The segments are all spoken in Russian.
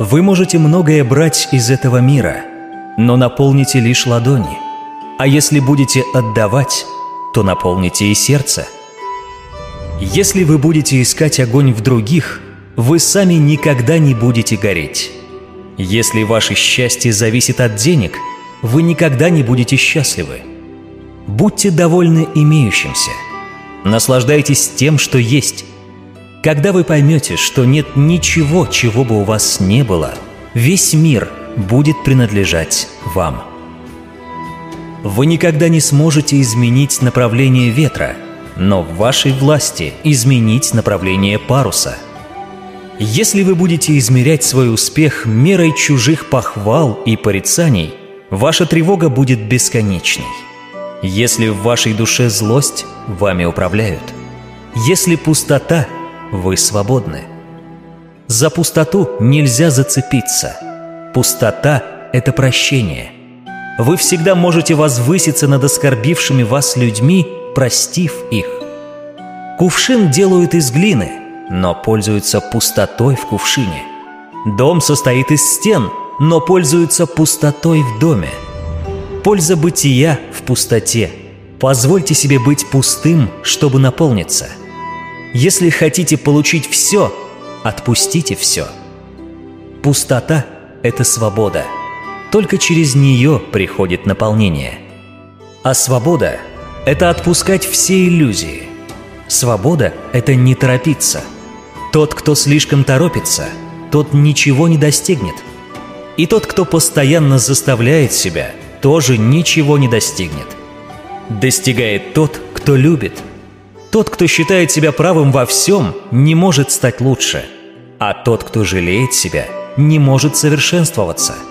Вы можете многое брать из этого мира, но наполните лишь ладони. А если будете отдавать, то наполните и сердце. Если вы будете искать огонь в других, вы сами никогда не будете гореть. Если ваше счастье зависит от денег, вы никогда не будете счастливы. Будьте довольны имеющимся. Наслаждайтесь тем, что есть. Когда вы поймете, что нет ничего, чего бы у вас не было, весь мир будет принадлежать вам. Вы никогда не сможете изменить направление ветра, но в вашей власти изменить направление паруса. Если вы будете измерять свой успех мерой чужих похвал и порицаний, ваша тревога будет бесконечной. Если в вашей душе злость, вами управляют. Если пустота, вы свободны. За пустоту нельзя зацепиться. Пустота — это прощение. Вы всегда можете возвыситься над оскорбившими вас людьми, простив их. Кувшин делают из глины, но пользуются пустотой в кувшине. Дом состоит из стен, но пользуются пустотой в доме. Польза бытия в пустоте. Позвольте себе быть пустым, чтобы наполниться. Если хотите получить все, отпустите все. Пустота — это свобода. Только через нее приходит наполнение. А свобода — это отпускать все иллюзии. Свобода — это не торопиться. Тот, кто слишком торопится, тот ничего не достигнет. И тот, кто постоянно заставляет себя, тоже ничего не достигнет. Достигает тот, кто любит. Тот, кто считает себя правым во всем, не может стать лучше. А тот, кто жалеет себя, не может совершенствоваться –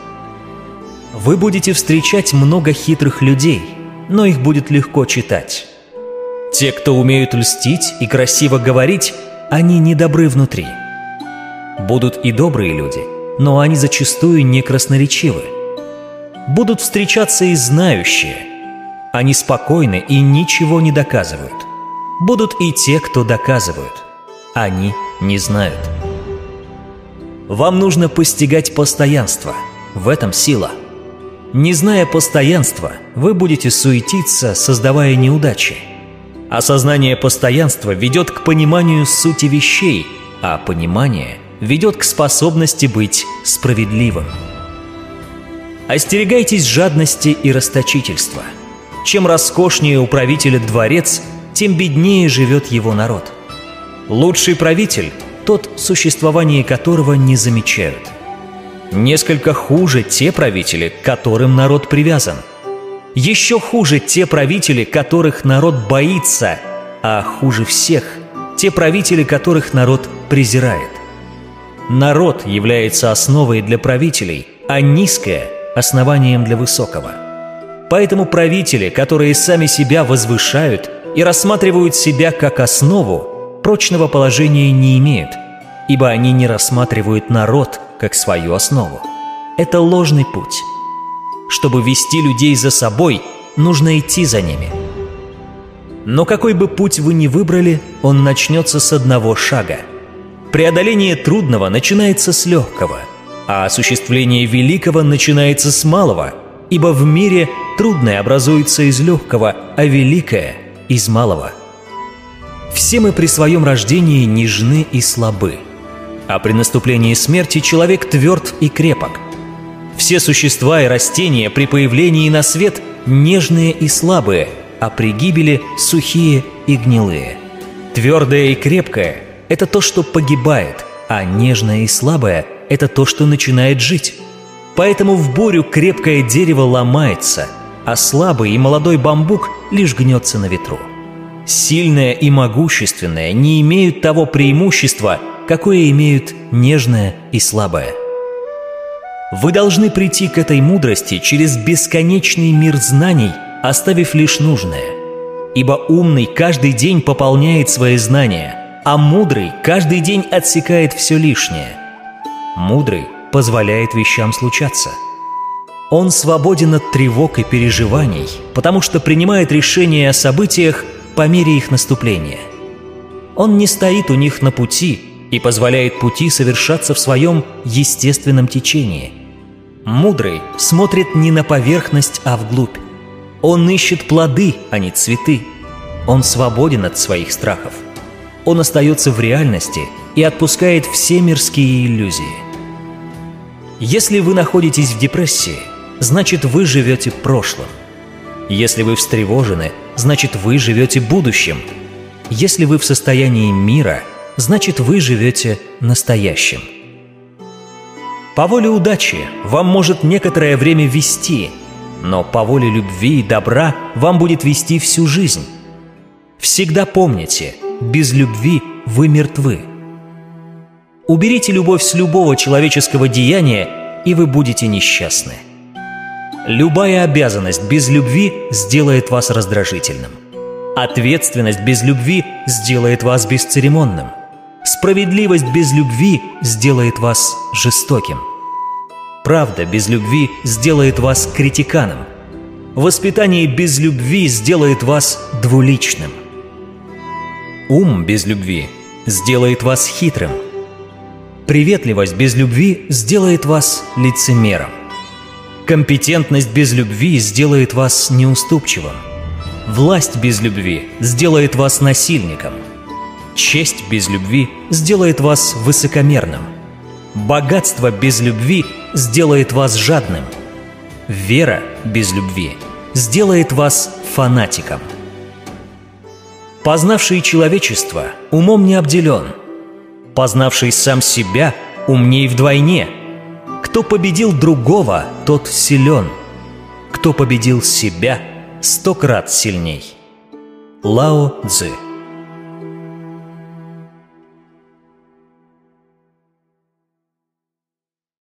вы будете встречать много хитрых людей, но их будет легко читать. Те, кто умеют льстить и красиво говорить, они недобры внутри. Будут и добрые люди, но они зачастую не красноречивы. Будут встречаться и знающие. Они спокойны и ничего не доказывают. Будут и те, кто доказывают. Они не знают. Вам нужно постигать постоянство. В этом сила – не зная постоянства, вы будете суетиться, создавая неудачи. Осознание постоянства ведет к пониманию сути вещей, а понимание ведет к способности быть справедливым. Остерегайтесь жадности и расточительства. Чем роскошнее у правителя дворец, тем беднее живет его народ. Лучший правитель – тот, существование которого не замечают – Несколько хуже те правители, к которым народ привязан. Еще хуже те правители, которых народ боится, а хуже всех те правители, которых народ презирает. Народ является основой для правителей, а низкое – основанием для высокого. Поэтому правители, которые сами себя возвышают и рассматривают себя как основу, прочного положения не имеют, ибо они не рассматривают народ как свою основу. Это ложный путь. Чтобы вести людей за собой, нужно идти за ними. Но какой бы путь вы ни выбрали, он начнется с одного шага. Преодоление трудного начинается с легкого, а осуществление великого начинается с малого, ибо в мире трудное образуется из легкого, а великое – из малого. Все мы при своем рождении нежны и слабы – а при наступлении смерти человек тверд и крепок. Все существа и растения при появлении на свет нежные и слабые, а при гибели сухие и гнилые. Твердое и крепкое – это то, что погибает, а нежное и слабое – это то, что начинает жить. Поэтому в бурю крепкое дерево ломается, а слабый и молодой бамбук лишь гнется на ветру. Сильное и могущественное не имеют того преимущества – какое имеют нежное и слабое. Вы должны прийти к этой мудрости через бесконечный мир знаний, оставив лишь нужное. Ибо умный каждый день пополняет свои знания, а мудрый каждый день отсекает все лишнее. Мудрый позволяет вещам случаться. Он свободен от тревог и переживаний, потому что принимает решения о событиях по мере их наступления. Он не стоит у них на пути и позволяет пути совершаться в своем естественном течении. Мудрый смотрит не на поверхность, а вглубь. Он ищет плоды, а не цветы. Он свободен от своих страхов. Он остается в реальности и отпускает все мирские иллюзии. Если вы находитесь в депрессии, значит вы живете прошлым. Если вы встревожены, значит вы живете будущим. Если вы в состоянии мира, значит вы живете настоящим. По воле удачи вам может некоторое время вести, но по воле любви и добра вам будет вести всю жизнь. Всегда помните, без любви вы мертвы. Уберите любовь с любого человеческого деяния, и вы будете несчастны. Любая обязанность без любви сделает вас раздражительным. Ответственность без любви сделает вас бесцеремонным. Справедливость без любви сделает вас жестоким. Правда без любви сделает вас критиканом. Воспитание без любви сделает вас двуличным. Ум без любви сделает вас хитрым. Приветливость без любви сделает вас лицемером. Компетентность без любви сделает вас неуступчивым. Власть без любви сделает вас насильником. Честь без любви сделает вас высокомерным. Богатство без любви сделает вас жадным. Вера без любви сделает вас фанатиком. Познавший человечество умом не обделен. Познавший сам себя умней вдвойне – кто победил другого, тот силен. Кто победил себя, сто крат сильней. Лао Цзы